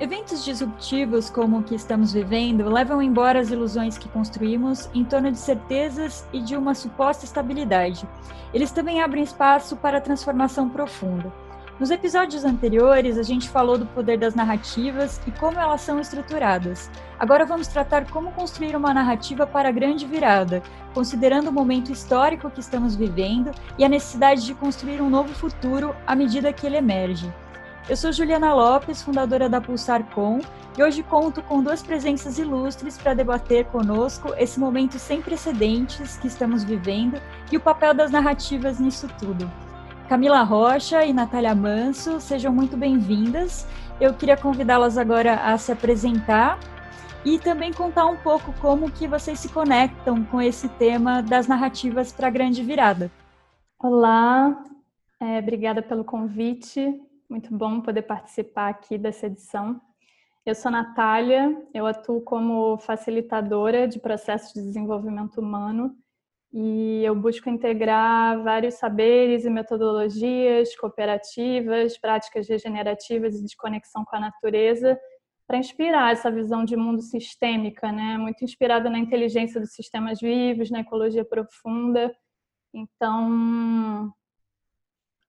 Eventos disruptivos como o que estamos vivendo levam embora as ilusões que construímos em torno de certezas e de uma suposta estabilidade. Eles também abrem espaço para a transformação profunda. Nos episódios anteriores, a gente falou do poder das narrativas e como elas são estruturadas. Agora vamos tratar como construir uma narrativa para a grande virada, considerando o momento histórico que estamos vivendo e a necessidade de construir um novo futuro à medida que ele emerge. Eu sou Juliana Lopes, fundadora da Pulsar Com, e hoje conto com duas presenças ilustres para debater conosco esse momento sem precedentes que estamos vivendo e o papel das narrativas nisso tudo. Camila Rocha e Natália Manso, sejam muito bem-vindas. Eu queria convidá-las agora a se apresentar e também contar um pouco como que vocês se conectam com esse tema das narrativas para a grande virada. Olá, é, obrigada pelo convite. Muito bom poder participar aqui dessa edição. Eu sou Natália, eu atuo como facilitadora de processos de desenvolvimento humano e eu busco integrar vários saberes e metodologias cooperativas, práticas regenerativas e de conexão com a natureza para inspirar essa visão de mundo sistêmica, né? Muito inspirada na inteligência dos sistemas vivos, na ecologia profunda. Então,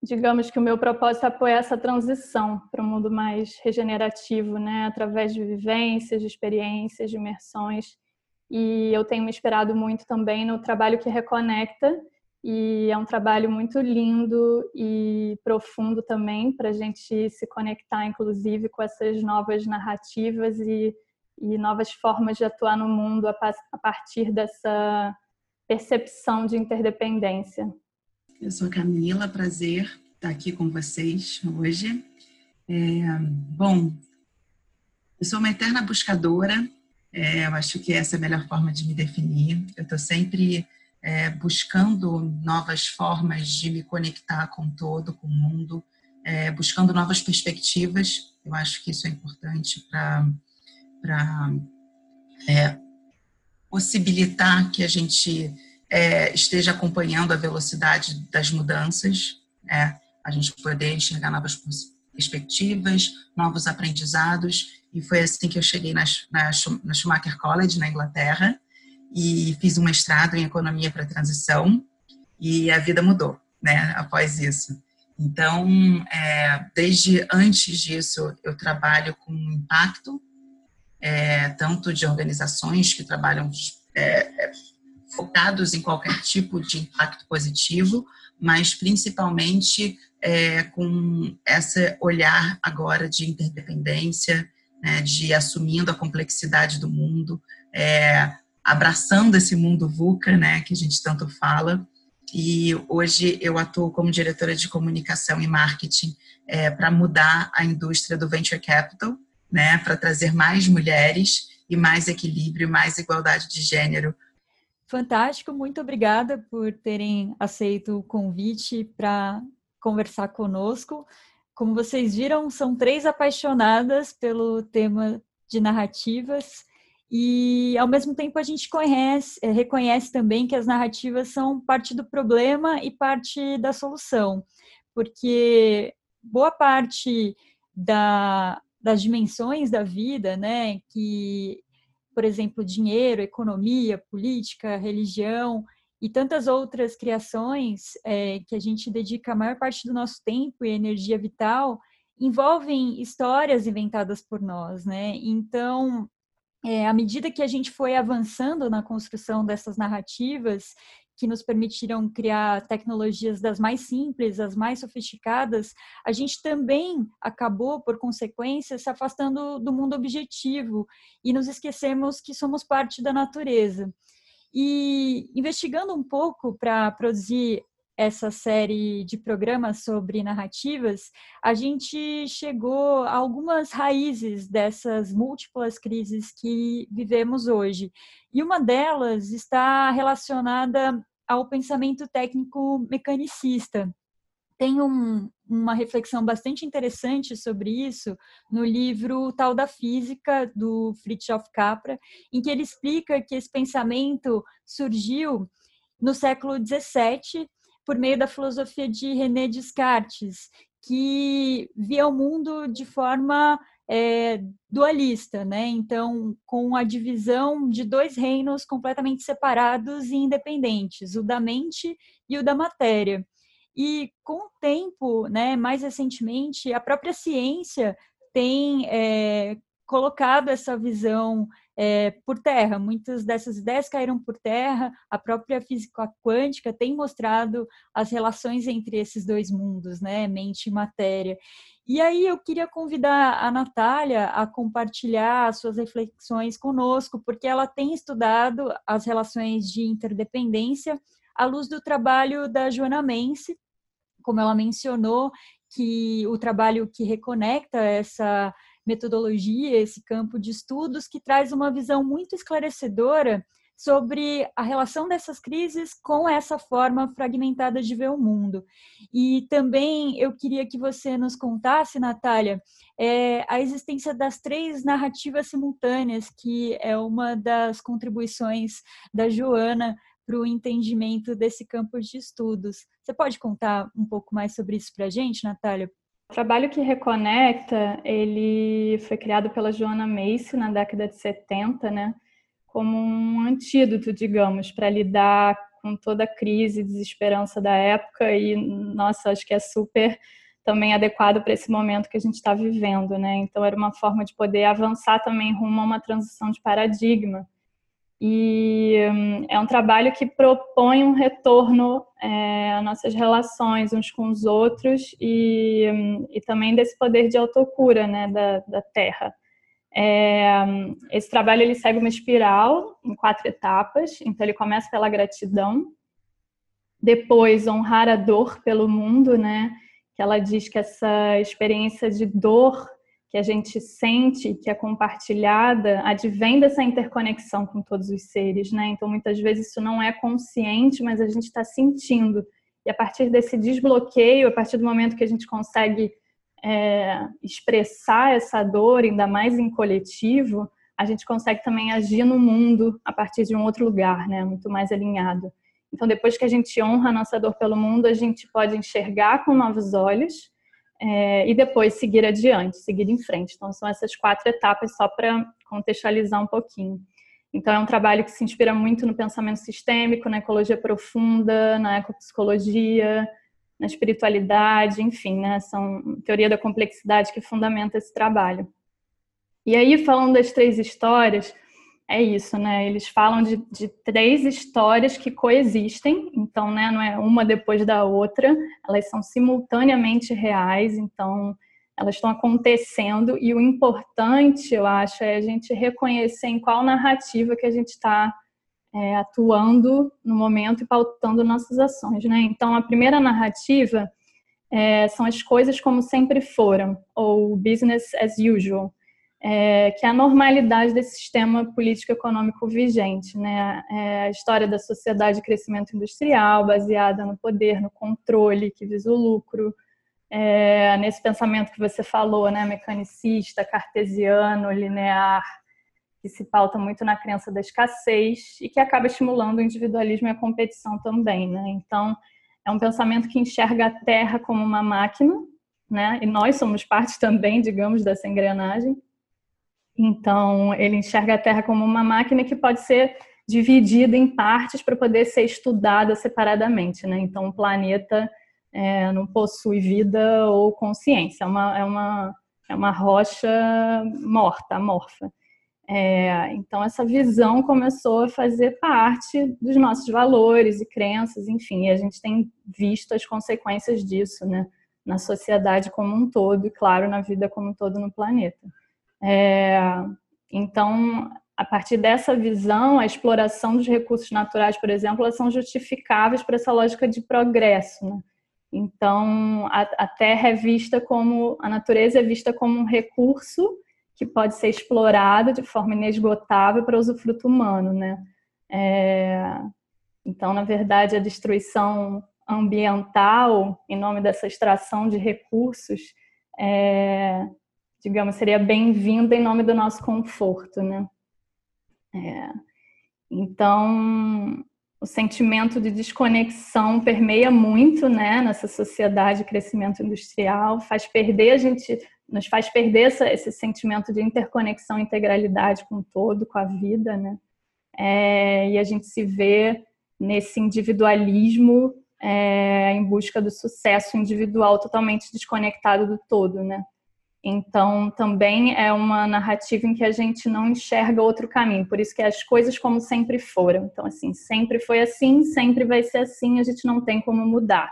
digamos que o meu propósito é apoiar essa transição para um mundo mais regenerativo, né, através de vivências, de experiências, de imersões. E eu tenho me inspirado muito também no trabalho que reconecta, e é um trabalho muito lindo e profundo também para a gente se conectar, inclusive, com essas novas narrativas e, e novas formas de atuar no mundo a partir dessa percepção de interdependência. Eu sou Camila, prazer estar aqui com vocês hoje. É, bom, eu sou uma eterna buscadora, é, eu acho que essa é a melhor forma de me definir. Eu estou sempre é, buscando novas formas de me conectar com todo, com o mundo, é, buscando novas perspectivas. Eu acho que isso é importante para é, possibilitar que a gente é, esteja acompanhando a velocidade das mudanças, né? a gente poder enxergar novas perspectivas, novos aprendizados. E foi assim que eu cheguei na, na, na Schumacher College, na Inglaterra, e fiz um mestrado em Economia para Transição, e a vida mudou, né, após isso. Então, é, desde antes disso, eu trabalho com impacto, é, tanto de organizações que trabalham é, focados em qualquer tipo de impacto positivo, mas principalmente é, com esse olhar agora de interdependência, né, de assumindo a complexidade do mundo, é, abraçando esse mundo VUCA, né, que a gente tanto fala. E hoje eu atuo como diretora de comunicação e marketing é, para mudar a indústria do venture capital, né, para trazer mais mulheres e mais equilíbrio, mais igualdade de gênero Fantástico, muito obrigada por terem aceito o convite para conversar conosco. Como vocês viram, são três apaixonadas pelo tema de narrativas e, ao mesmo tempo, a gente conhece, eh, reconhece também que as narrativas são parte do problema e parte da solução, porque boa parte da, das dimensões da vida, né, que por exemplo, dinheiro, economia, política, religião e tantas outras criações é, que a gente dedica a maior parte do nosso tempo e energia vital, envolvem histórias inventadas por nós, né? Então, é, à medida que a gente foi avançando na construção dessas narrativas que nos permitiram criar tecnologias das mais simples, as mais sofisticadas, a gente também acabou, por consequência, se afastando do mundo objetivo e nos esquecemos que somos parte da natureza. E investigando um pouco para produzir essa série de programas sobre narrativas, a gente chegou a algumas raízes dessas múltiplas crises que vivemos hoje. E uma delas está relacionada ao pensamento técnico mecanicista. Tem um, uma reflexão bastante interessante sobre isso no livro Tal da Física, do Fritjof Capra, em que ele explica que esse pensamento surgiu no século XVII por meio da filosofia de René Descartes, que via o mundo de forma é, dualista, né? Então, com a divisão de dois reinos completamente separados e independentes, o da mente e o da matéria. E com o tempo, né, mais recentemente, a própria ciência tem é, colocado essa visão é, por terra. Muitas dessas ideias caíram por terra. A própria física quântica tem mostrado as relações entre esses dois mundos, né, mente e matéria. E aí eu queria convidar a Natália a compartilhar suas reflexões conosco, porque ela tem estudado as relações de interdependência à luz do trabalho da Joana Mense, como ela mencionou, que o trabalho que reconecta essa metodologia, esse campo de estudos, que traz uma visão muito esclarecedora sobre a relação dessas crises com essa forma fragmentada de ver o mundo. E também eu queria que você nos contasse, Natália, é, a existência das três narrativas simultâneas, que é uma das contribuições da Joana para o entendimento desse campo de estudos. Você pode contar um pouco mais sobre isso para a gente, Natália? O trabalho que reconecta, ele foi criado pela Joana Macy na década de 70, né, como um antídoto, digamos, para lidar com toda a crise e desesperança da época e, nossa, acho que é super também adequado para esse momento que a gente está vivendo, né? Então era uma forma de poder avançar também rumo a uma transição de paradigma e hum, é um trabalho que propõe um retorno é, às nossas relações uns com os outros e, hum, e também desse poder de autocura né, da, da Terra. É, esse trabalho ele segue uma espiral em quatro etapas. Então ele começa pela gratidão, depois honrar a dor pelo mundo, né? Que ela diz que essa experiência de dor que a gente sente, que é compartilhada, advém dessa interconexão com todos os seres, né? Então, muitas vezes isso não é consciente, mas a gente está sentindo. E a partir desse desbloqueio, a partir do momento que a gente consegue é, expressar essa dor, ainda mais em coletivo, a gente consegue também agir no mundo a partir de um outro lugar, né? Muito mais alinhado. Então, depois que a gente honra a nossa dor pelo mundo, a gente pode enxergar com novos olhos é, e depois seguir adiante, seguir em frente. Então, são essas quatro etapas só para contextualizar um pouquinho. Então, é um trabalho que se inspira muito no pensamento sistêmico, na ecologia profunda, na ecopsicologia, na espiritualidade, enfim, né? São teoria da complexidade que fundamenta esse trabalho. E aí, falando das três histórias, é isso, né? Eles falam de, de, três histórias que coexistem, então, né, não é uma depois da outra, elas são simultaneamente reais, então elas estão acontecendo e o importante, eu acho, é a gente reconhecer em qual narrativa que a gente está é, atuando no momento e pautando nossas ações, né? Então, a primeira narrativa é, são as coisas como sempre foram, ou business as usual é, que é a normalidade desse sistema político-econômico vigente, né? É a história da sociedade de crescimento industrial, baseada no poder, no controle, que visa o lucro, é, nesse pensamento que você falou, né? Mecanicista, cartesiano, linear, que se pauta muito na crença da escassez e que acaba estimulando o individualismo e a competição também, né? Então, é um pensamento que enxerga a Terra como uma máquina, né? E nós somos parte também, digamos, dessa engrenagem então, ele enxerga a Terra como uma máquina que pode ser dividida em partes para poder ser estudada separadamente. Né? Então, o planeta é, não possui vida ou consciência, é uma, é uma, é uma rocha morta, amorfa. É, então, essa visão começou a fazer parte dos nossos valores e crenças, enfim, e a gente tem visto as consequências disso né? na sociedade como um todo e, claro, na vida como um todo no planeta. É, então, a partir dessa visão, a exploração dos recursos naturais, por exemplo, elas são justificáveis para essa lógica de progresso. Né? Então, a, a, Terra é vista como, a natureza é vista como um recurso que pode ser explorado de forma inesgotável para usufruto humano, né? É, então, na verdade, a destruição ambiental, em nome dessa extração de recursos, é, digamos, seria bem-vinda em nome do nosso conforto, né? É, então, o sentimento de desconexão permeia muito, né, nessa sociedade de crescimento industrial, faz perder a gente nos faz perder essa, esse sentimento de interconexão, integralidade com o todo, com a vida, né? É, e a gente se vê nesse individualismo é, em busca do sucesso individual totalmente desconectado do todo, né? Então, também é uma narrativa em que a gente não enxerga outro caminho. Por isso que as coisas como sempre foram. Então, assim, sempre foi assim, sempre vai ser assim, a gente não tem como mudar.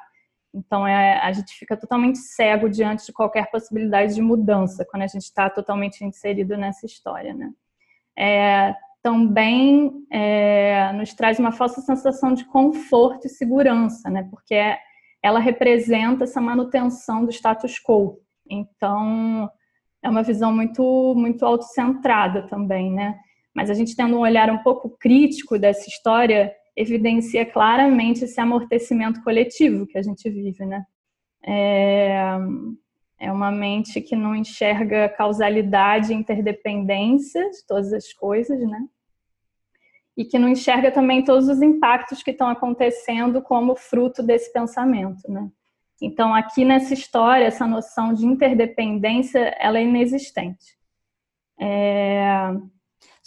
Então, é, a gente fica totalmente cego diante de qualquer possibilidade de mudança quando a gente está totalmente inserido nessa história, né? É, também é, nos traz uma falsa sensação de conforto e segurança, né? Porque ela representa essa manutenção do status quo. Então, é uma visão muito, muito autocentrada também, né? Mas a gente tendo um olhar um pouco crítico dessa história, evidencia claramente esse amortecimento coletivo que a gente vive, né? É, é uma mente que não enxerga causalidade e interdependência de todas as coisas, né? E que não enxerga também todos os impactos que estão acontecendo como fruto desse pensamento, né? Então, aqui nessa história, essa noção de interdependência, ela é inexistente. É...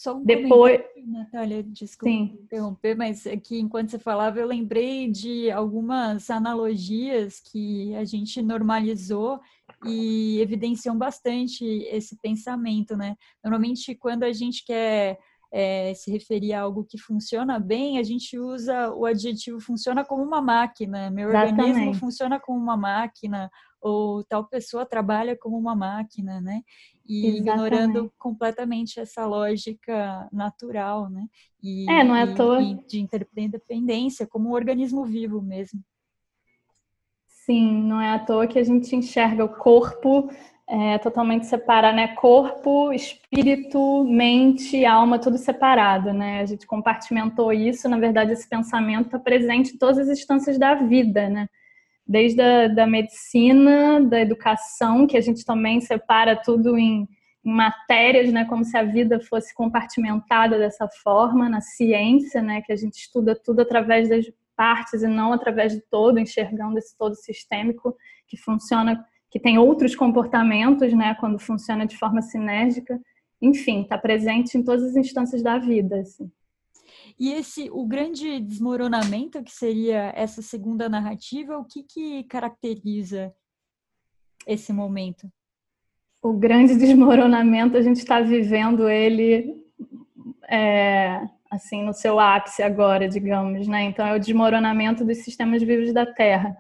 Só um Depois... Natália, desculpa Sim. interromper, mas aqui, enquanto você falava, eu lembrei de algumas analogias que a gente normalizou e evidenciam bastante esse pensamento, né? Normalmente, quando a gente quer é, se referir a algo que funciona bem, a gente usa o adjetivo funciona como uma máquina, meu Exatamente. organismo funciona como uma máquina, ou tal pessoa trabalha como uma máquina, né? E Exatamente. ignorando completamente essa lógica natural, né? E, é, não é à toa. de interdependência, como um organismo vivo mesmo. Sim, não é à toa que a gente enxerga o corpo é, totalmente separado, né? Corpo, espírito, mente, alma, tudo separado, né? A gente compartimentou isso, na verdade, esse pensamento está presente em todas as instâncias da vida, né? Desde a da medicina, da educação, que a gente também separa tudo em, em matérias, né? Como se a vida fosse compartimentada dessa forma, na ciência, né? Que a gente estuda tudo através das partes e não através de todo, enxergando esse todo sistêmico que funciona que tem outros comportamentos, né, quando funciona de forma sinérgica. Enfim, está presente em todas as instâncias da vida. Assim. E esse, o grande desmoronamento que seria essa segunda narrativa, o que, que caracteriza esse momento? O grande desmoronamento, a gente está vivendo ele é, assim no seu ápice agora, digamos, né? Então é o desmoronamento dos sistemas vivos da Terra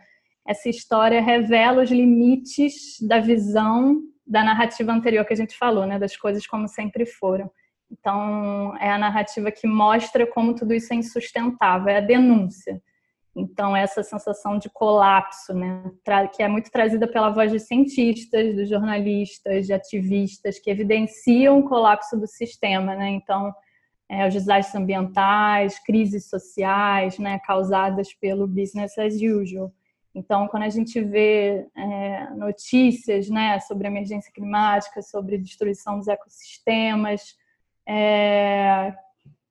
essa história revela os limites da visão da narrativa anterior que a gente falou, né, das coisas como sempre foram. Então, é a narrativa que mostra como tudo isso é insustentável, é a denúncia. Então, essa sensação de colapso, né, que é muito trazida pela voz dos cientistas, dos jornalistas, de ativistas, que evidenciam o colapso do sistema. Né? Então, é, os desastres ambientais, crises sociais né, causadas pelo business as usual. Então, quando a gente vê é, notícias né, sobre emergência climática, sobre destruição dos ecossistemas, é,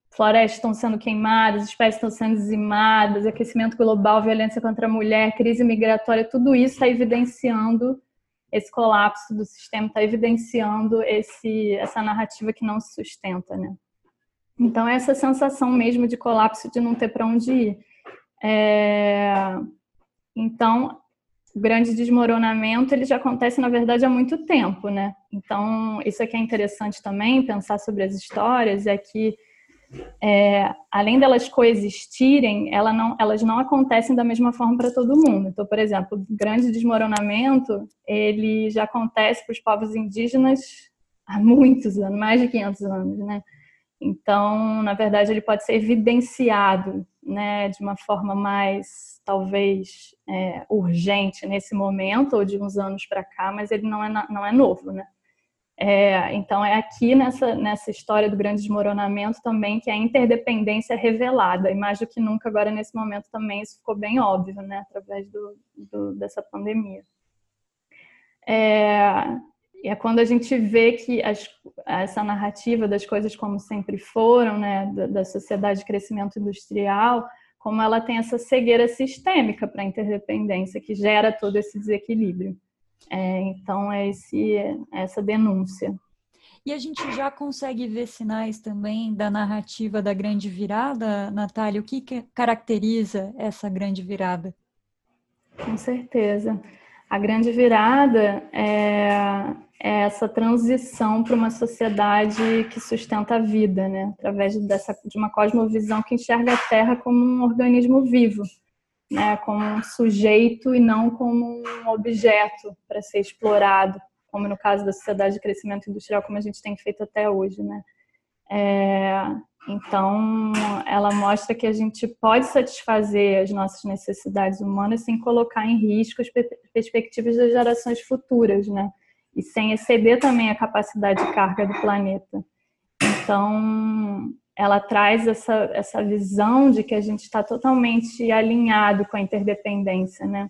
florestas estão sendo queimadas, espécies estão sendo dizimadas, aquecimento global, violência contra a mulher, crise migratória, tudo isso está evidenciando esse colapso do sistema, está evidenciando esse, essa narrativa que não se sustenta, né? Então, essa sensação mesmo de colapso, de não ter para onde ir. É então, o grande desmoronamento ele já acontece na verdade há muito tempo, né? Então isso aqui é interessante também pensar sobre as histórias é que é, além delas coexistirem, ela não, elas não acontecem da mesma forma para todo mundo. Então, por exemplo, o grande desmoronamento ele já acontece para os povos indígenas há muitos anos, mais de 500 anos, né? Então, na verdade, ele pode ser evidenciado, né, de uma forma mais talvez é, urgente nesse momento ou de uns anos para cá, mas ele não é, não é novo, né? É, então é aqui nessa, nessa história do grande desmoronamento também que a interdependência é revelada, e mais do que nunca agora nesse momento também isso ficou bem óbvio, né, através do, do dessa pandemia. É, é quando a gente vê que as, essa narrativa das coisas como sempre foram, né, da, da sociedade de crescimento industrial, como ela tem essa cegueira sistêmica para a interdependência que gera todo esse desequilíbrio. É, então, é esse, essa denúncia. E a gente já consegue ver sinais também da narrativa da grande virada, Natália? O que, que caracteriza essa grande virada? Com certeza. A grande virada é, é essa transição para uma sociedade que sustenta a vida, né? através dessa, de uma cosmovisão que enxerga a Terra como um organismo vivo, né? como um sujeito e não como um objeto para ser explorado como no caso da sociedade de crescimento industrial, como a gente tem feito até hoje, né? É, então, ela mostra que a gente pode satisfazer as nossas necessidades humanas sem colocar em risco as perspectivas das gerações futuras, né? E sem exceder também a capacidade de carga do planeta. Então, ela traz essa, essa visão de que a gente está totalmente alinhado com a interdependência, né?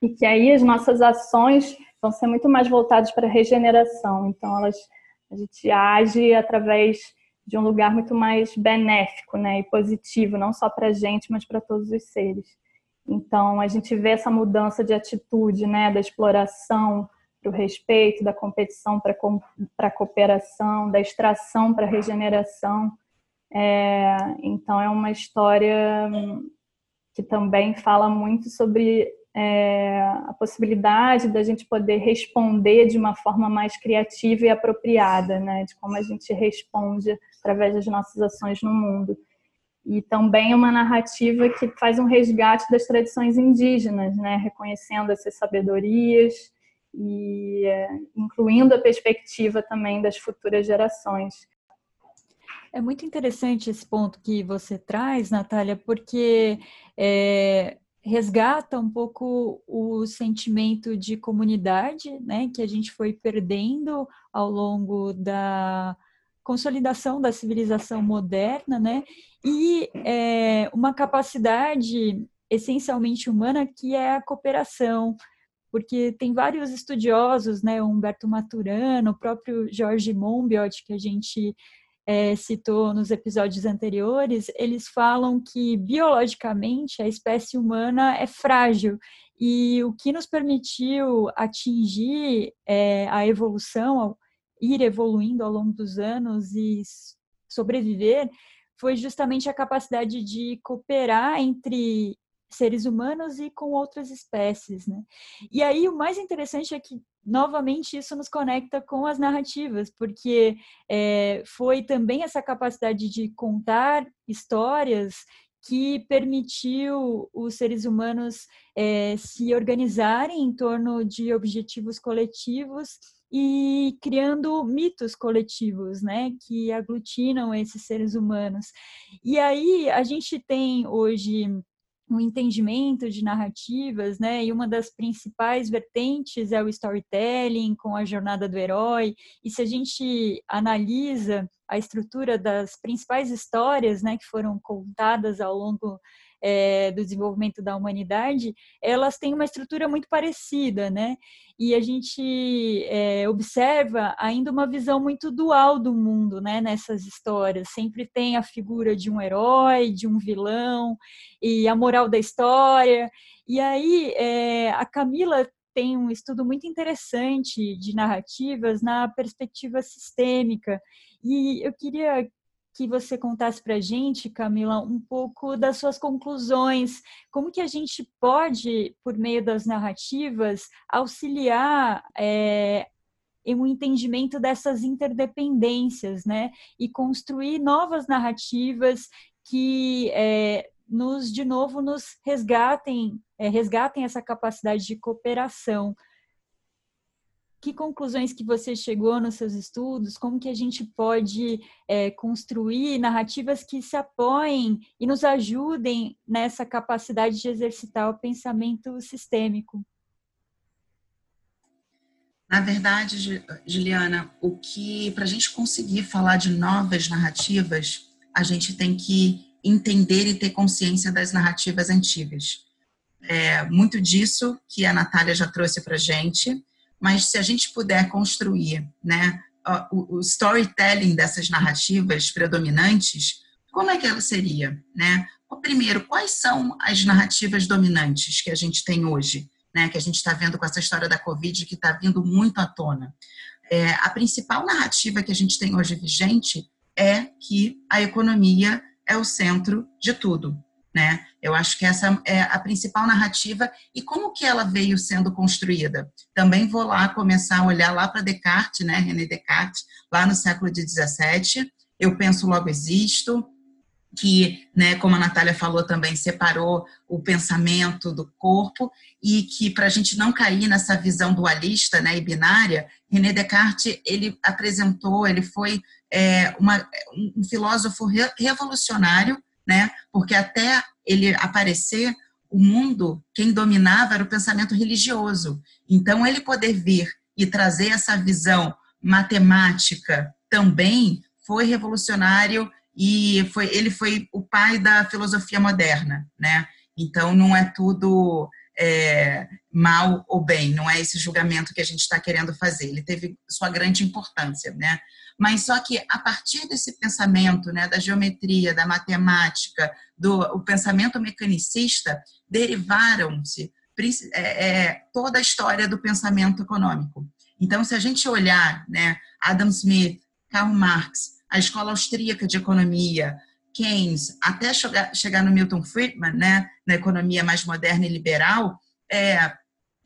E que aí as nossas ações vão ser muito mais voltados para a regeneração. Então, elas, a gente age através de um lugar muito mais benéfico né, e positivo, não só para a gente, mas para todos os seres. Então, a gente vê essa mudança de atitude, né, da exploração para o respeito, da competição para a cooperação, da extração para a regeneração. É, então, é uma história que também fala muito sobre é, a possibilidade da gente poder responder de uma forma mais criativa e apropriada, né? De como a gente responde através das nossas ações no mundo. E também uma narrativa que faz um resgate das tradições indígenas, né? Reconhecendo essas sabedorias e é, incluindo a perspectiva também das futuras gerações. É muito interessante esse ponto que você traz, Natália, porque é, resgata um pouco o sentimento de comunidade, né, que a gente foi perdendo ao longo da consolidação da civilização moderna, né, e é, uma capacidade essencialmente humana que é a cooperação, porque tem vários estudiosos, né, Humberto Maturano, o próprio Jorge Monbiot, que a gente é, citou nos episódios anteriores, eles falam que biologicamente a espécie humana é frágil. E o que nos permitiu atingir é, a evolução, ir evoluindo ao longo dos anos e sobreviver, foi justamente a capacidade de cooperar entre seres humanos e com outras espécies, né? E aí o mais interessante é que novamente isso nos conecta com as narrativas, porque é, foi também essa capacidade de contar histórias que permitiu os seres humanos é, se organizarem em torno de objetivos coletivos e criando mitos coletivos, né, que aglutinam esses seres humanos. E aí a gente tem hoje um entendimento de narrativas, né? E uma das principais vertentes é o storytelling, com a jornada do herói. E se a gente analisa a estrutura das principais histórias, né, que foram contadas ao longo é, do desenvolvimento da humanidade, elas têm uma estrutura muito parecida, né? E a gente é, observa ainda uma visão muito dual do mundo, né? Nessas histórias, sempre tem a figura de um herói, de um vilão e a moral da história. E aí é, a Camila tem um estudo muito interessante de narrativas na perspectiva sistêmica. E eu queria que você contasse para a gente, Camila, um pouco das suas conclusões. Como que a gente pode, por meio das narrativas, auxiliar é, em um entendimento dessas interdependências, né? E construir novas narrativas que é, nos, de novo, nos resgatem, é, resgatem essa capacidade de cooperação que conclusões que você chegou nos seus estudos, como que a gente pode é, construir narrativas que se apoiem e nos ajudem nessa capacidade de exercitar o pensamento sistêmico. Na verdade, Juliana, o que para a gente conseguir falar de novas narrativas, a gente tem que entender e ter consciência das narrativas antigas. É muito disso que a Natália já trouxe para a gente mas se a gente puder construir né, o, storytelling dessas narrativas predominantes, como é que ela seria? Né? Primeiro, quais são as narrativas dominantes que a gente tem hoje? né, que a gente está vendo com essa história da Covid, que está vindo muito à tona. É, a principal narrativa que a gente tem hoje vigente é que a economia é o centro de tudo. Né? Eu acho que essa é a principal narrativa e como que ela veio sendo construída. Também vou lá começar a olhar lá para Descartes, né, René Descartes, lá no século XVII. Eu penso logo existo, que, né, como a Natália falou também, separou o pensamento do corpo e que para a gente não cair nessa visão dualista né, e binária, René Descartes ele apresentou, ele foi é, uma, um filósofo revolucionário, né, porque até ele aparecer o mundo, quem dominava era o pensamento religioso. Então ele poder vir e trazer essa visão matemática também foi revolucionário e foi, ele foi o pai da filosofia moderna, né? Então não é tudo é, mal ou bem, não é esse julgamento que a gente está querendo fazer. Ele teve sua grande importância, né? Mas só que a partir desse pensamento, né, da geometria, da matemática, do o pensamento mecanicista, derivaram-se é, é, toda a história do pensamento econômico. Então, se a gente olhar, né, Adam Smith, Karl Marx, a escola austríaca de economia, Keynes, até chegar, chegar no Milton Friedman, né, na economia mais moderna e liberal, é,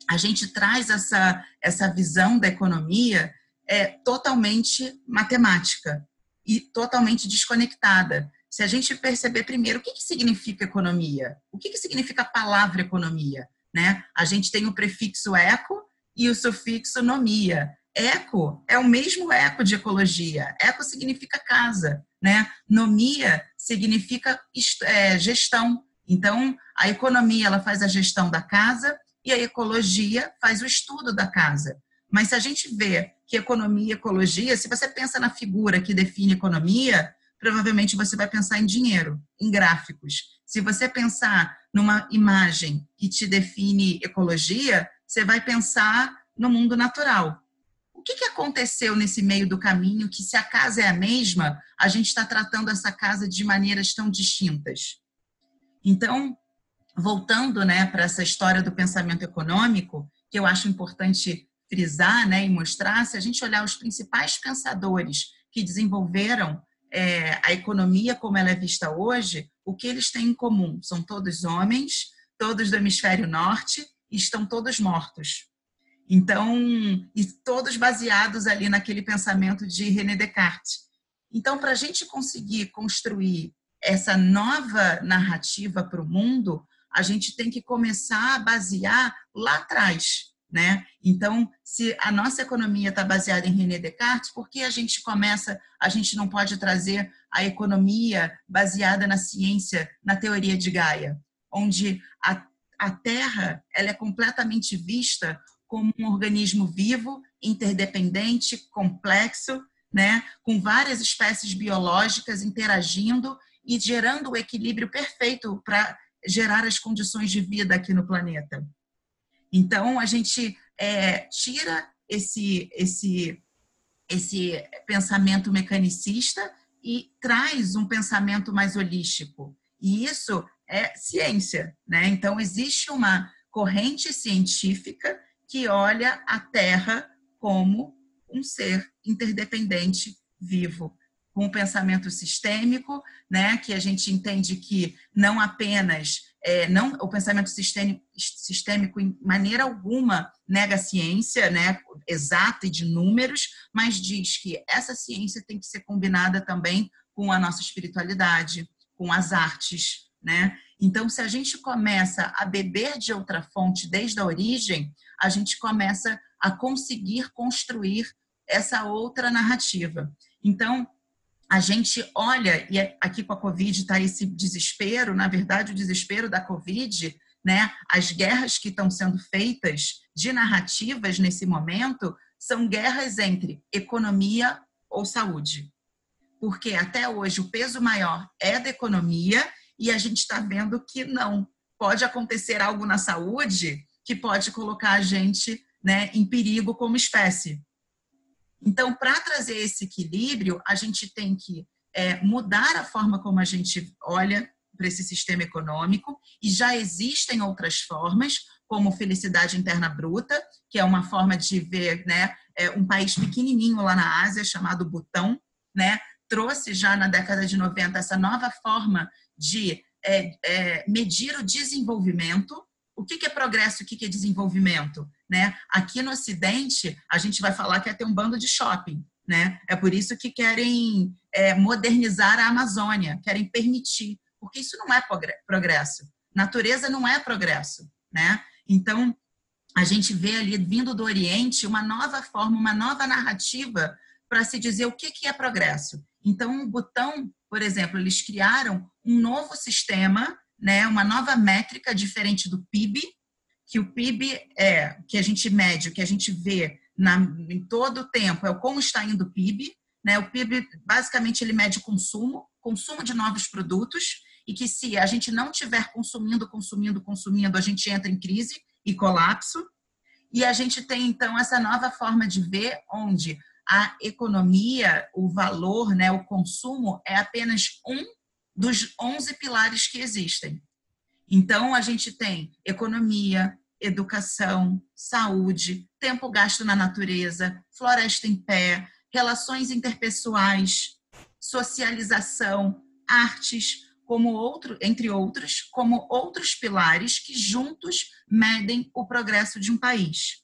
a gente traz essa, essa visão da economia é, totalmente matemática e totalmente desconectada. Se a gente perceber primeiro o que, que significa economia, o que, que significa a palavra economia, né? A gente tem o prefixo eco e o sufixo nomia. Eco é o mesmo eco de ecologia. Eco significa casa, né? Nomia significa é, gestão. Então, a economia ela faz a gestão da casa e a ecologia faz o estudo da casa. Mas se a gente vê que economia e ecologia, se você pensa na figura que define economia, provavelmente você vai pensar em dinheiro, em gráficos. Se você pensar numa imagem que te define ecologia, você vai pensar no mundo natural que, que aconteceu nesse meio do caminho que, se a casa é a mesma, a gente está tratando essa casa de maneiras tão distintas? Então, voltando né, para essa história do pensamento econômico, que eu acho importante frisar né, e mostrar, se a gente olhar os principais pensadores que desenvolveram é, a economia como ela é vista hoje, o que eles têm em comum? São todos homens, todos do hemisfério norte e estão todos mortos. Então, e todos baseados ali naquele pensamento de René Descartes. Então, para a gente conseguir construir essa nova narrativa para o mundo, a gente tem que começar a basear lá atrás, né? Então, se a nossa economia está baseada em René Descartes, por que a gente começa, a gente não pode trazer a economia baseada na ciência, na teoria de Gaia, onde a, a Terra ela é completamente vista como um organismo vivo, interdependente, complexo, né, com várias espécies biológicas interagindo e gerando o equilíbrio perfeito para gerar as condições de vida aqui no planeta. Então a gente é, tira esse esse esse pensamento mecanicista e traz um pensamento mais holístico. E isso é ciência, né? Então existe uma corrente científica que olha a Terra como um ser interdependente vivo, com um pensamento sistêmico, né, que a gente entende que não apenas é, não o pensamento sistêmico, sistêmico em maneira alguma nega a ciência, né, exata e de números, mas diz que essa ciência tem que ser combinada também com a nossa espiritualidade, com as artes, né? Então, se a gente começa a beber de outra fonte desde a origem, a gente começa a conseguir construir essa outra narrativa. Então, a gente olha, e aqui com a Covid está esse desespero, na verdade, o desespero da Covid, né? As guerras que estão sendo feitas de narrativas nesse momento são guerras entre economia ou saúde. Porque até hoje o peso maior é da economia e a gente está vendo que não. Pode acontecer algo na saúde que pode colocar a gente né, em perigo como espécie. Então, para trazer esse equilíbrio, a gente tem que é, mudar a forma como a gente olha para esse sistema econômico, e já existem outras formas, como felicidade interna bruta, que é uma forma de ver, né, é um país pequenininho lá na Ásia chamado Butão, né, trouxe já na década de 90 essa nova forma de é, é, medir o desenvolvimento. O que, é progresso, o que, que é desenvolvimento? Né? Aqui no Ocidente, a gente vai falar que é ter um bando de shopping. Né? É por isso que querem é, modernizar a Amazônia, querem permitir, porque isso não é progresso. Natureza não é progresso. Né? Então, a gente vê ali, vindo do Oriente, uma nova forma, uma nova narrativa para se dizer o que, que é progresso. Então, o Butão, por exemplo, eles criaram um novo sistema, né, uma nova métrica diferente do PIB, que o PIB é que a gente mede, o que a gente vê na, em todo o tempo é o como está indo o PIB. Né? O PIB, basicamente, ele mede consumo, consumo de novos produtos, e que se a gente não estiver consumindo, consumindo, consumindo, a gente entra em crise e colapso. E a gente tem, então, essa nova forma de ver, onde a economia, o valor, né, o consumo é apenas um dos 11 pilares que existem. Então, a gente tem economia, educação, saúde, tempo gasto na natureza, floresta em pé, relações interpessoais, socialização, artes, como outro, entre outros, como outros pilares que juntos medem o progresso de um país.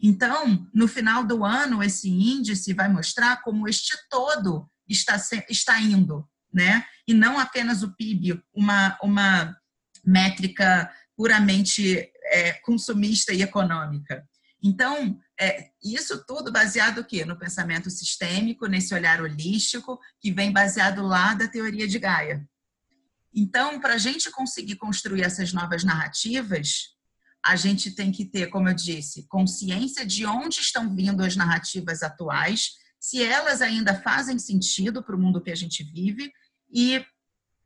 Então, no final do ano, esse índice vai mostrar como este todo está, está indo, né? E não apenas o PIB, uma, uma métrica puramente é, consumista e econômica. Então, é, isso tudo baseado o quê? No pensamento sistêmico, nesse olhar holístico, que vem baseado lá da teoria de Gaia. Então, para a gente conseguir construir essas novas narrativas, a gente tem que ter, como eu disse, consciência de onde estão vindo as narrativas atuais, se elas ainda fazem sentido para o mundo que a gente vive e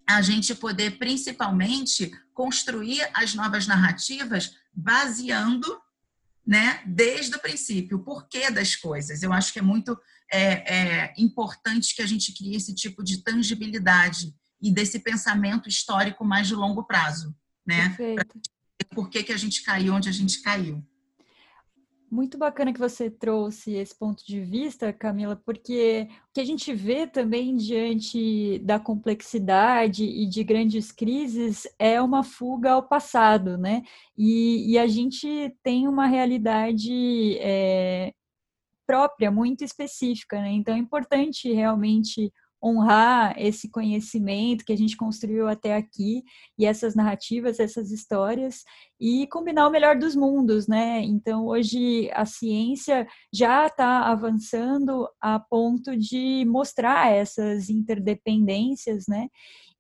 a gente poder principalmente construir as novas narrativas baseando, né, desde o princípio, o porquê das coisas. Eu acho que é muito é, é, importante que a gente crie esse tipo de tangibilidade e desse pensamento histórico mais de longo prazo, né? Perfeito por que, que a gente caiu onde a gente caiu. Muito bacana que você trouxe esse ponto de vista, Camila, porque o que a gente vê também diante da complexidade e de grandes crises é uma fuga ao passado, né? E, e a gente tem uma realidade é, própria, muito específica, né? Então é importante realmente honrar esse conhecimento que a gente construiu até aqui e essas narrativas, essas histórias e combinar o melhor dos mundos, né? Então hoje a ciência já está avançando a ponto de mostrar essas interdependências, né?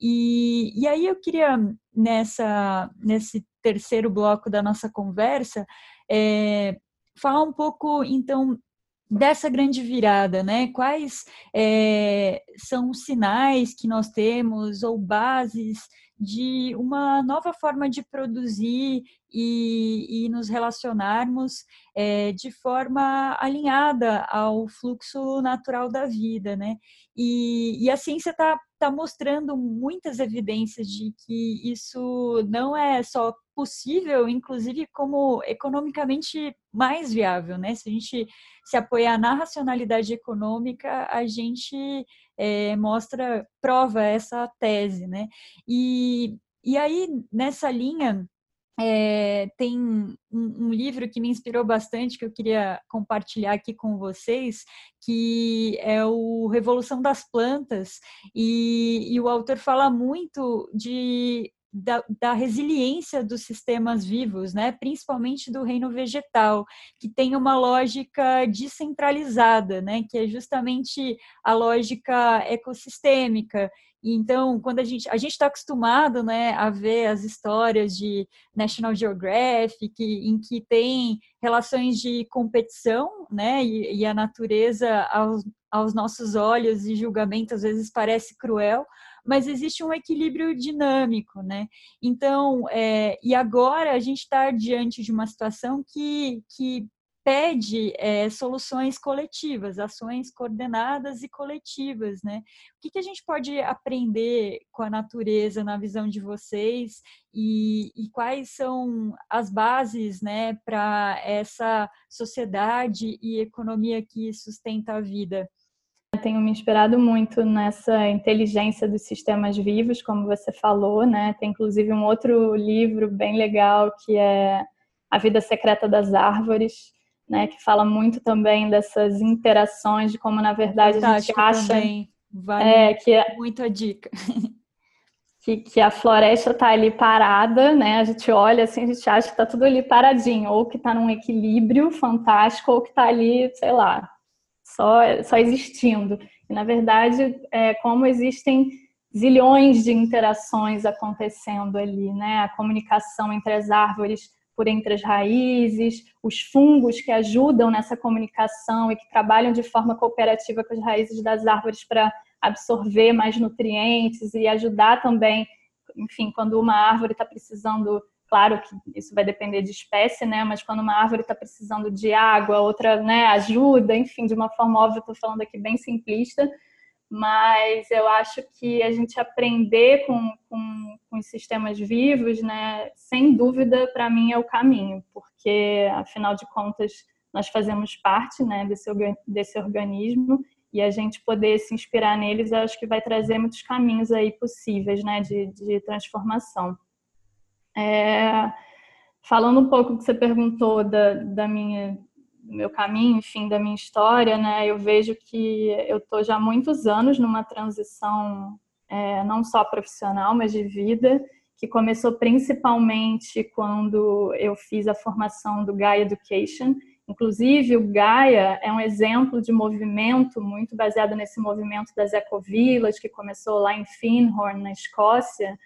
E, e aí eu queria nessa nesse terceiro bloco da nossa conversa é, falar um pouco então dessa grande virada, né? Quais é, são os sinais que nós temos ou bases de uma nova forma de produzir e, e nos relacionarmos é, de forma alinhada ao fluxo natural da vida, né? E, e a ciência está tá mostrando muitas evidências de que isso não é só possível, inclusive como economicamente mais viável, né? Se a gente se apoiar na racionalidade econômica, a gente é, mostra, prova essa tese, né? E, e aí, nessa linha, é, tem um, um, livro que me inspirou bastante, que eu queria compartilhar aqui com vocês, que é o Revolução das Plantas, e, e o autor fala muito de da, da, resiliência dos sistemas vivos, né? principalmente do reino vegetal, que tem uma lógica descentralizada, né? que é justamente a lógica ecossistêmica. Então, quando a gente a gente está acostumado, né, a ver as histórias de National Geographic, em que tem relações de competição, né, e, e a natureza aos, aos nossos olhos e julgamento às vezes parece cruel, mas existe um equilíbrio dinâmico, né? Então, é, e agora a gente está diante de uma situação que, que pede é, soluções coletivas, ações coordenadas e coletivas, né? O que, que a gente pode aprender com a natureza na visão de vocês e, e quais são as bases, né, para essa sociedade e economia que sustenta a vida? Tenho me inspirado muito nessa inteligência dos sistemas vivos, como você falou, né? Tem inclusive um outro livro bem legal que é A Vida Secreta das Árvores, né? Que fala muito também dessas interações, de como na verdade Fantástico a gente acha também. Vale é, que é, muito a dica. Que, que a floresta está ali parada, né? A gente olha assim, a gente acha que está tudo ali paradinho, ou que está num equilíbrio fantástico, ou que está ali, sei lá, só, só existindo. E, na verdade, é, como existem zilhões de interações acontecendo ali, né? A comunicação entre as árvores por entre as raízes, os fungos que ajudam nessa comunicação e que trabalham de forma cooperativa com as raízes das árvores para absorver mais nutrientes e ajudar também, enfim, quando uma árvore está precisando Claro que isso vai depender de espécie, né? Mas quando uma árvore está precisando de água, outra, né, ajuda, enfim, de uma forma óbvia, estou falando aqui bem simplista, mas eu acho que a gente aprender com, com, com os sistemas vivos, né, sem dúvida, para mim é o caminho, porque afinal de contas nós fazemos parte, né, desse, desse organismo e a gente poder se inspirar neles, eu acho que vai trazer muitos caminhos aí possíveis, né, de, de transformação. É, falando um pouco que você perguntou da, da minha do meu caminho, enfim, da minha história, né? Eu vejo que eu estou já há muitos anos numa transição é, não só profissional, mas de vida, que começou principalmente quando eu fiz a formação do Gaia Education. Inclusive, o Gaia é um exemplo de movimento muito baseado nesse movimento das ecovilas, que começou lá em Findhorn, na Escócia,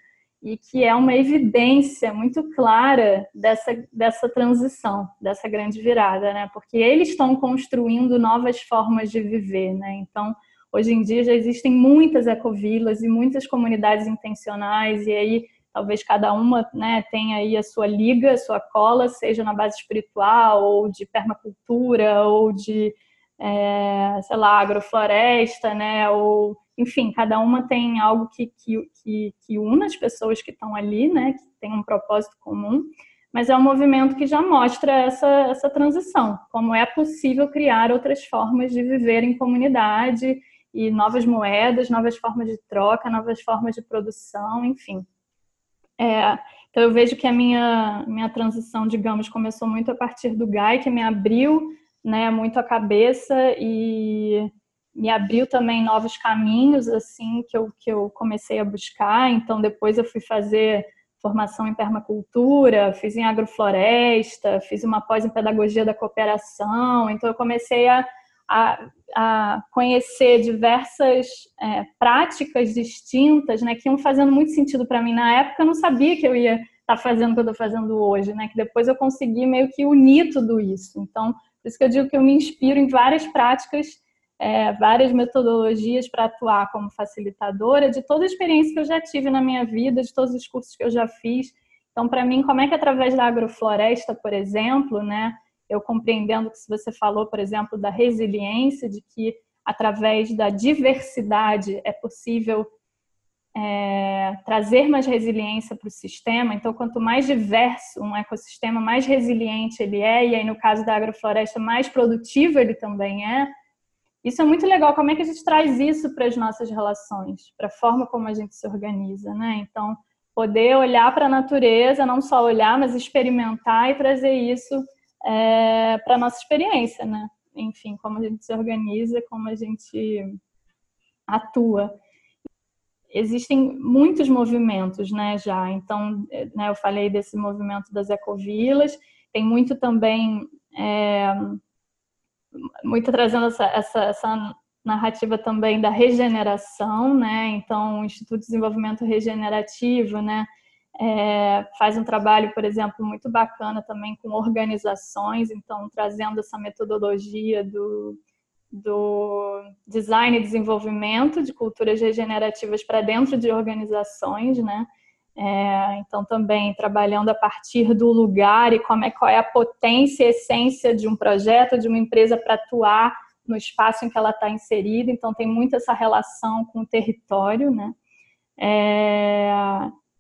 e que é uma evidência muito clara dessa, dessa transição, dessa grande virada, né? Porque eles estão construindo novas formas de viver, né? Então, hoje em dia já existem muitas ecovilas e muitas comunidades intencionais e aí talvez cada uma né, tenha aí a sua liga, a sua cola, seja na base espiritual ou de permacultura ou de, é, sei lá, agrofloresta, né? Ou enfim, cada uma tem algo que, que, que, que une as pessoas que estão ali, né, que tem um propósito comum, mas é um movimento que já mostra essa, essa transição, como é possível criar outras formas de viver em comunidade e novas moedas, novas formas de troca, novas formas de produção, enfim. É, então eu vejo que a minha, minha transição, digamos, começou muito a partir do GAI, que me abriu né, muito a cabeça e me abriu também novos caminhos assim que eu, que eu comecei a buscar. Então depois eu fui fazer formação em permacultura, fiz em agrofloresta, fiz uma pós em pedagogia da cooperação. Então eu comecei a, a, a conhecer diversas é, práticas distintas, né, que iam fazendo muito sentido para mim na época. Eu não sabia que eu ia estar tá fazendo o que eu estou fazendo hoje, né? Que depois eu consegui meio que unir tudo isso. Então por isso que eu digo que eu me inspiro em várias práticas é, várias metodologias para atuar como facilitadora de toda a experiência que eu já tive na minha vida, de todos os cursos que eu já fiz. Então, para mim, como é que através da agrofloresta, por exemplo, né, eu compreendendo que se você falou, por exemplo, da resiliência, de que através da diversidade é possível é, trazer mais resiliência para o sistema. Então, quanto mais diverso um ecossistema, mais resiliente ele é, e aí no caso da agrofloresta, mais produtivo ele também é. Isso é muito legal. Como é que a gente traz isso para as nossas relações, para a forma como a gente se organiza, né? Então, poder olhar para a natureza, não só olhar, mas experimentar e trazer isso é, para a nossa experiência, né? Enfim, como a gente se organiza, como a gente atua. Existem muitos movimentos, né, já. Então, né, eu falei desse movimento das ecovilas, tem muito também é, muito trazendo essa, essa, essa narrativa também da regeneração, né? Então, o Instituto de Desenvolvimento Regenerativo, né? É, faz um trabalho, por exemplo, muito bacana também com organizações, então trazendo essa metodologia do, do design e desenvolvimento de culturas regenerativas para dentro de organizações, né? É, então, também trabalhando a partir do lugar e como é, qual é a potência e essência de um projeto, de uma empresa para atuar no espaço em que ela está inserida. Então, tem muito essa relação com o território, né? É,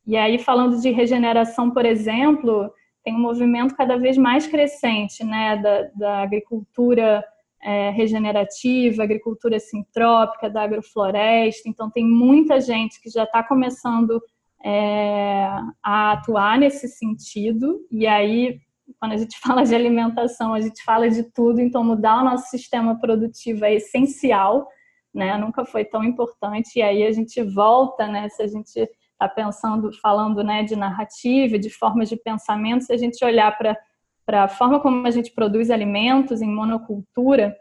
e aí, falando de regeneração, por exemplo, tem um movimento cada vez mais crescente, né, da, da agricultura é, regenerativa, agricultura sintrópica, da agrofloresta. Então, tem muita gente que já está começando é, a atuar nesse sentido. E aí, quando a gente fala de alimentação, a gente fala de tudo. Então, mudar o nosso sistema produtivo é essencial, né? Nunca foi tão importante. E aí a gente volta, né? Se a gente está pensando, falando, né, de narrativa, de formas de pensamento, se a gente olhar para para a forma como a gente produz alimentos em monocultura,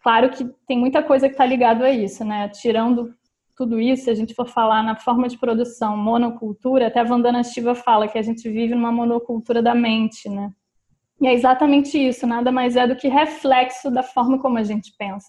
claro que tem muita coisa que está ligado a isso, né? Tirando tudo isso, se a gente for falar na forma de produção monocultura, até a Vandana Shiva fala que a gente vive numa monocultura da mente, né? E é exatamente isso, nada mais é do que reflexo da forma como a gente pensa.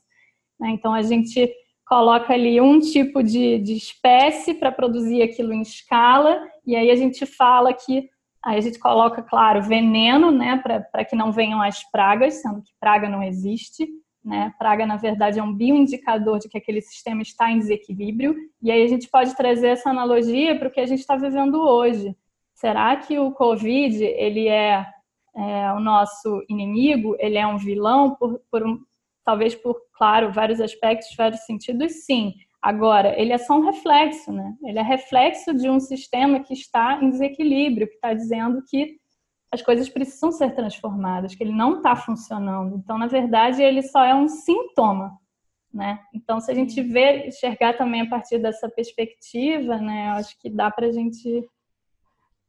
Né? Então a gente coloca ali um tipo de, de espécie para produzir aquilo em escala, e aí a gente fala que Aí a gente coloca, claro, veneno, né, para que não venham as pragas, sendo que praga não existe. Né? Praga, na verdade, é um bioindicador de que aquele sistema está em desequilíbrio. E aí a gente pode trazer essa analogia para o que a gente está vivendo hoje. Será que o Covid ele é, é, o nosso inimigo? Ele é um vilão? Por, por um, talvez por, claro, vários aspectos, vários sentidos, sim. Agora, ele é só um reflexo, né? Ele é reflexo de um sistema que está em desequilíbrio, que está dizendo que as coisas precisam ser transformadas, que ele não está funcionando. Então, na verdade, ele só é um sintoma, né? Então, se a gente vê, enxergar também a partir dessa perspectiva, né? Acho que dá para a gente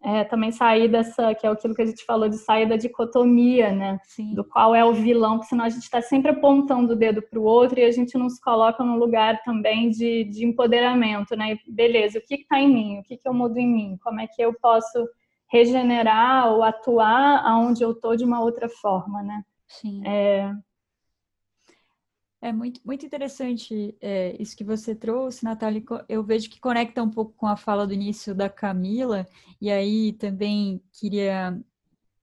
é, também sair dessa, que é aquilo que a gente falou de sair da dicotomia, né? Sim. Do qual é o vilão, porque senão a gente está sempre apontando o dedo para o outro e a gente não se coloca num lugar também de, de empoderamento, né? Beleza, o que está em mim? O que, que eu mudo em mim? Como é que eu posso regenerar ou atuar aonde eu estou de uma outra forma, né? Sim. É, é muito, muito interessante é, isso que você trouxe, Natália. Eu vejo que conecta um pouco com a fala do início da Camila, e aí também queria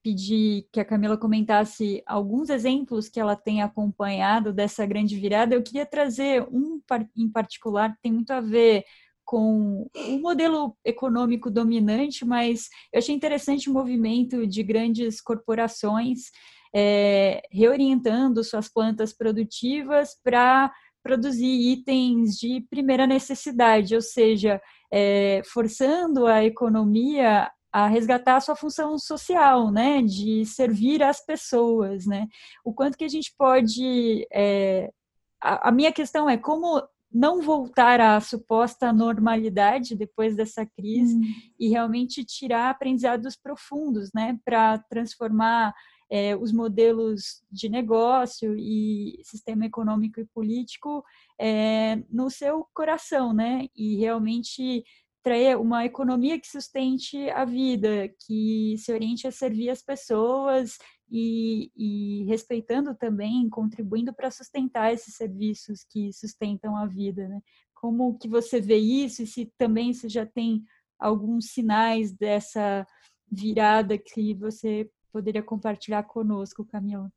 pedir que a Camila comentasse alguns exemplos que ela tem acompanhado dessa grande virada. Eu queria trazer um em particular que tem muito a ver com o modelo econômico dominante, mas eu achei interessante o movimento de grandes corporações é, reorientando suas plantas produtivas para produzir itens de primeira necessidade, ou seja, é, forçando a economia a resgatar a sua função social, né, de servir as pessoas, né. O quanto que a gente pode, é, a, a minha questão é como não voltar à suposta normalidade depois dessa crise hum. e realmente tirar aprendizados profundos, né, para transformar é, os modelos de negócio e sistema econômico e político é, no seu coração, né? E realmente trazer uma economia que sustente a vida, que se oriente a servir as pessoas e, e respeitando também, contribuindo para sustentar esses serviços que sustentam a vida, né? Como que você vê isso e se também você já tem alguns sinais dessa virada que você poderia compartilhar conosco, Camila?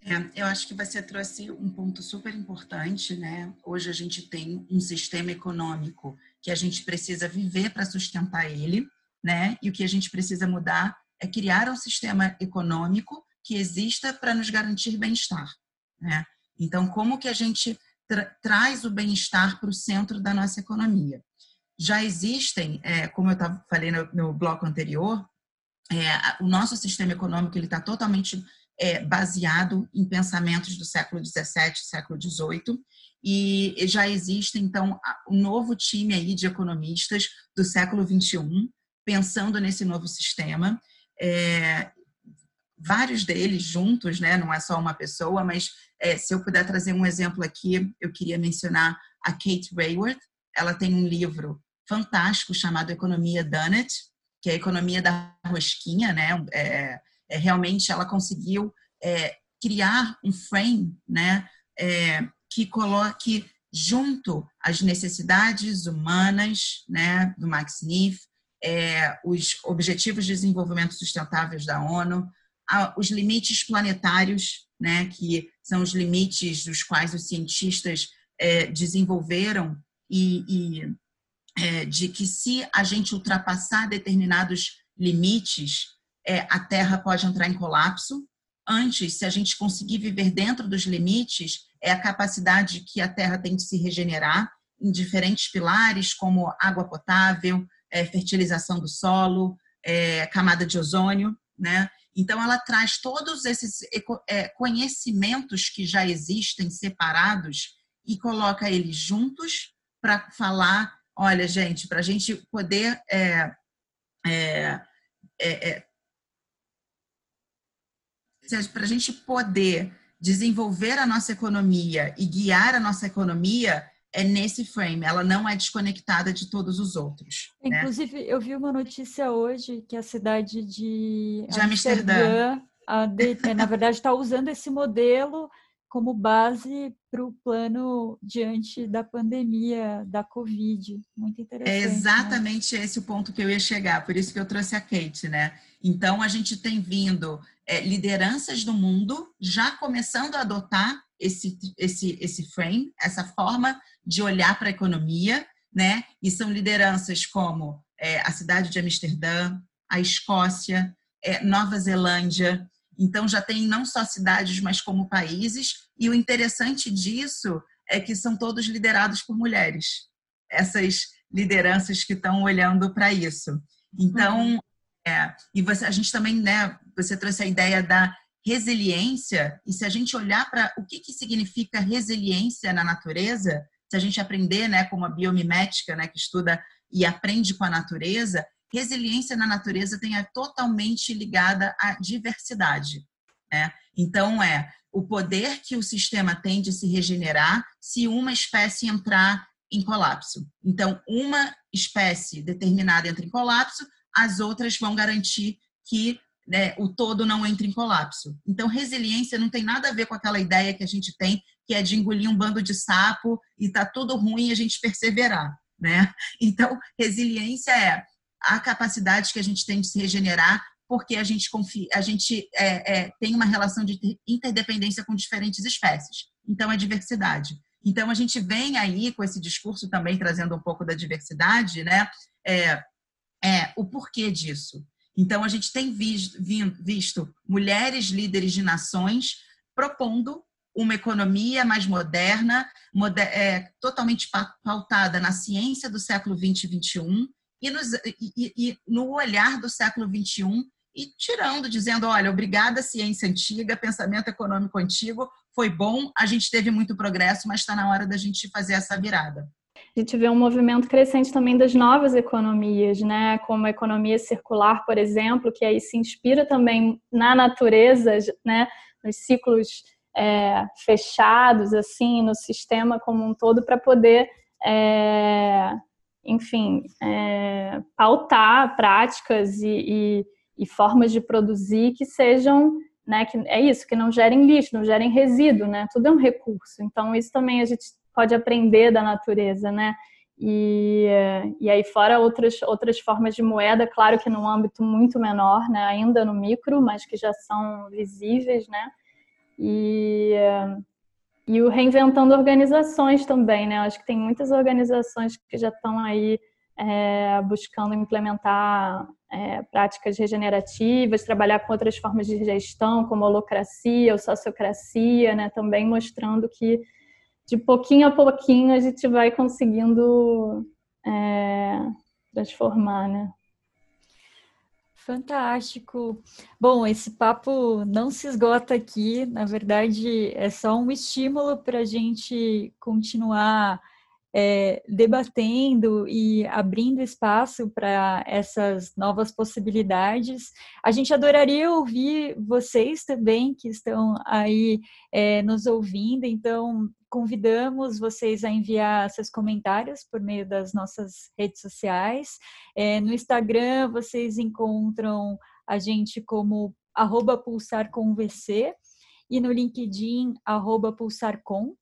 É, eu acho que você trouxe um ponto super importante, né? Hoje a gente tem um sistema econômico que a gente precisa viver para sustentar ele, né? E o que a gente precisa mudar é criar um sistema econômico que exista para nos garantir bem-estar, né? Então, como que a gente tra traz o bem-estar para o centro da nossa economia? Já existem, é, como eu tava, falei no, no bloco anterior, é, o nosso sistema econômico ele está totalmente é, baseado em pensamentos do século XVII, século XVIII, e já existe então um novo time aí de economistas do século XXI pensando nesse novo sistema. É, vários deles juntos, né? Não é só uma pessoa, mas é, se eu puder trazer um exemplo aqui, eu queria mencionar a Kate Raworth. Ela tem um livro fantástico chamado Economia Done It, que é a economia da rosquinha, né? É, é realmente ela conseguiu é, criar um frame, né? É, que coloque junto às necessidades humanas né, do Max Niff, é, os Objetivos de Desenvolvimento Sustentáveis da ONU, a, os limites planetários, né, que são os limites dos quais os cientistas é, desenvolveram e, e é, de que se a gente ultrapassar determinados limites, é, a Terra pode entrar em colapso. Antes, se a gente conseguir viver dentro dos limites, é a capacidade que a Terra tem de se regenerar em diferentes pilares, como água potável, é, fertilização do solo, é, camada de ozônio, né? Então, ela traz todos esses é, conhecimentos que já existem separados e coloca eles juntos para falar: olha, gente, para a gente poder é, é, é, é para a gente poder desenvolver a nossa economia e guiar a nossa economia é nesse frame, ela não é desconectada de todos os outros. Né? Inclusive, né? eu vi uma notícia hoje que a cidade de, de Amsterdã, Amsterdã na verdade, está usando esse modelo como base para o plano diante da pandemia da Covid. Muito interessante. É né? exatamente né? esse o ponto que eu ia chegar, por isso que eu trouxe a Kate, né? Então, a gente tem vindo é, lideranças do mundo já começando a adotar esse, esse, esse frame, essa forma de olhar para a economia, né? E são lideranças como é, a cidade de Amsterdã, a Escócia, é, Nova Zelândia, então, já tem não só cidades, mas como países. E o interessante disso é que são todos liderados por mulheres, essas lideranças que estão olhando para isso. Então, uhum. é, e você, a gente também, né, você trouxe a ideia da resiliência, e se a gente olhar para o que, que significa resiliência na natureza, se a gente aprender, né, como a biomimética, né, que estuda e aprende com a natureza, resiliência na natureza tem totalmente ligada à diversidade. Né? Então, é o poder que o sistema tem de se regenerar se uma espécie entrar em colapso. Então, uma espécie determinada entra em colapso, as outras vão garantir que né, o todo não entre em colapso. Então, resiliência não tem nada a ver com aquela ideia que a gente tem, que é de engolir um bando de sapo e tá tudo ruim e a gente perseverar. Né? Então, resiliência é a capacidade que a gente tem de se regenerar, porque a gente confia, a gente é, é, tem uma relação de interdependência com diferentes espécies. Então, é diversidade. Então, a gente vem aí com esse discurso também trazendo um pouco da diversidade, né? É, é o porquê disso. Então, a gente tem visto, visto mulheres líderes de nações propondo uma economia mais moderna, moder, é, totalmente pautada na ciência do século 20 e 21, e, nos, e, e no olhar do século XXI e tirando, dizendo, olha, obrigada ciência antiga, pensamento econômico antigo, foi bom, a gente teve muito progresso, mas está na hora da gente fazer essa virada. A gente vê um movimento crescente também das novas economias, né? Como a economia circular, por exemplo, que aí se inspira também na natureza, né? Nos ciclos é, fechados, assim, no sistema como um todo, para poder é, enfim, é, pautar práticas e, e, e, formas de produzir que sejam, né, que é isso, que não gerem lixo, não gerem resíduo, né? Tudo é um recurso. Então isso também a gente pode aprender da natureza, né? E, e aí fora outras outras formas de moeda, claro que num âmbito muito menor, né? Ainda no micro, mas que já são visíveis, né? E e o reinventando organizações também, né? Acho que tem muitas organizações que já estão aí é, buscando implementar é, práticas regenerativas, trabalhar com outras formas de gestão, como holocracia ou sociocracia, né? Também mostrando que de pouquinho a pouquinho a gente vai conseguindo é, transformar, né? Fantástico. Bom, esse papo não se esgota aqui, na verdade, é só um estímulo para a gente continuar é, debatendo e abrindo espaço para essas novas possibilidades. A gente adoraria ouvir vocês também que estão aí é, nos ouvindo, então convidamos vocês a enviar seus comentários por meio das nossas redes sociais. É, no Instagram vocês encontram a gente como arroba pulsarcomvc e no LinkedIn arroba pulsarcom.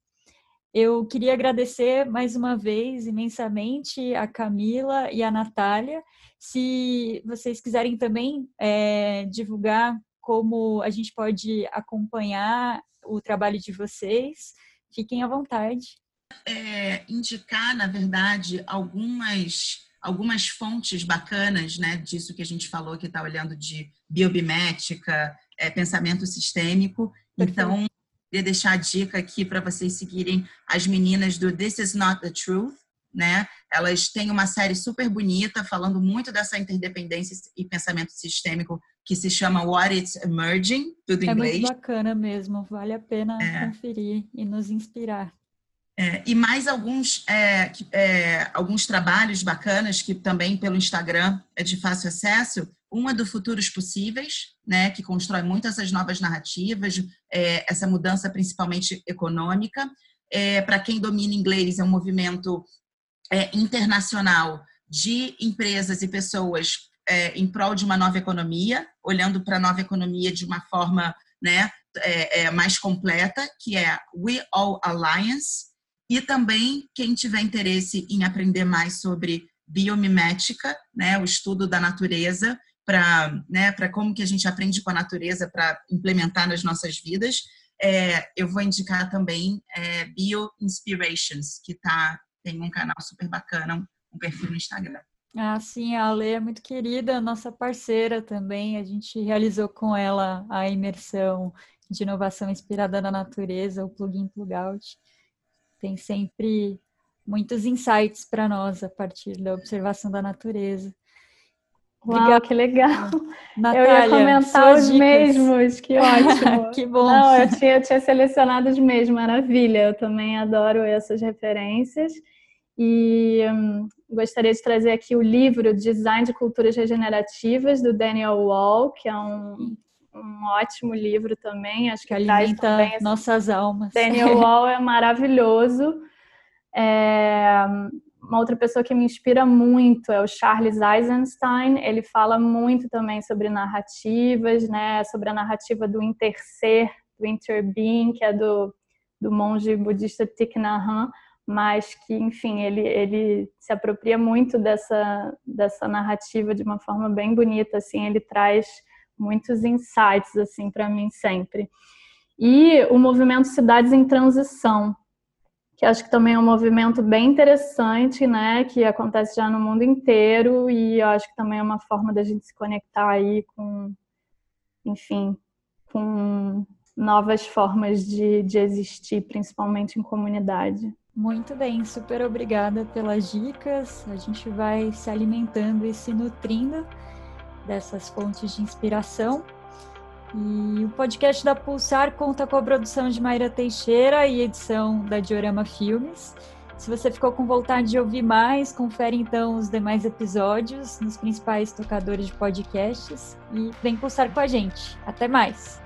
Eu queria agradecer mais uma vez imensamente a Camila e a Natália. Se vocês quiserem também é, divulgar como a gente pode acompanhar o trabalho de vocês, fiquem à vontade. É, indicar, na verdade, algumas algumas fontes bacanas, né, disso que a gente falou, que está olhando de biobimética, é, pensamento sistêmico. Perfeito. Então, queria deixar a dica aqui para vocês seguirem as meninas do This Is Not the Truth, né? Elas têm uma série super bonita falando muito dessa interdependência e pensamento sistêmico que se chama What It's Emerging, tudo em é inglês. É muito bacana mesmo, vale a pena é. conferir e nos inspirar. É, e mais alguns, é, é, alguns trabalhos bacanas que também pelo Instagram é de fácil acesso. Uma do Futuros Possíveis, né, que constrói muito essas novas narrativas, é, essa mudança principalmente econômica. É, Para quem domina inglês, é um movimento é, internacional de empresas e pessoas em prol de uma nova economia, olhando para a nova economia de uma forma né, mais completa, que é We All Alliance, e também, quem tiver interesse em aprender mais sobre biomimética, né, o estudo da natureza, para né, como que a gente aprende com a natureza para implementar nas nossas vidas, é, eu vou indicar também é, Bio Inspirations, que tá, tem um canal super bacana, um perfil no Instagram. Ah, sim, a Ale é muito querida, nossa parceira também. A gente realizou com ela a imersão de inovação inspirada na natureza, o plugin Plugout tem sempre muitos insights para nós a partir da observação da natureza. Uau, que legal! Natália, eu ia comentar os dicas. mesmos, que ótimo! que bom! Não, eu tinha, eu tinha selecionado os mesmos, maravilha! Eu também adoro essas referências. E hum, gostaria de trazer aqui o livro Design de Culturas Regenerativas, do Daniel Wall, que é um um ótimo livro também, acho que, que alimenta também nossas almas. Daniel Wall é maravilhoso. É... Uma outra pessoa que me inspira muito é o Charles Eisenstein. Ele fala muito também sobre narrativas, né? Sobre a narrativa do interser, do interbeing, que é do, do monge budista Thich Nhat Hanh, mas que, enfim, ele, ele se apropria muito dessa, dessa narrativa de uma forma bem bonita. Assim, ele traz muitos insights assim para mim sempre. E o movimento Cidades em Transição, que acho que também é um movimento bem interessante, né, que acontece já no mundo inteiro e eu acho que também é uma forma da gente se conectar aí com, enfim, com novas formas de, de existir, principalmente em comunidade. Muito bem, super obrigada pelas dicas. A gente vai se alimentando e se nutrindo dessas fontes de inspiração. E o podcast da Pulsar conta com a produção de Mayra Teixeira e edição da Diorama Filmes. Se você ficou com vontade de ouvir mais, confere então os demais episódios nos principais tocadores de podcasts e vem pulsar com a gente. Até mais!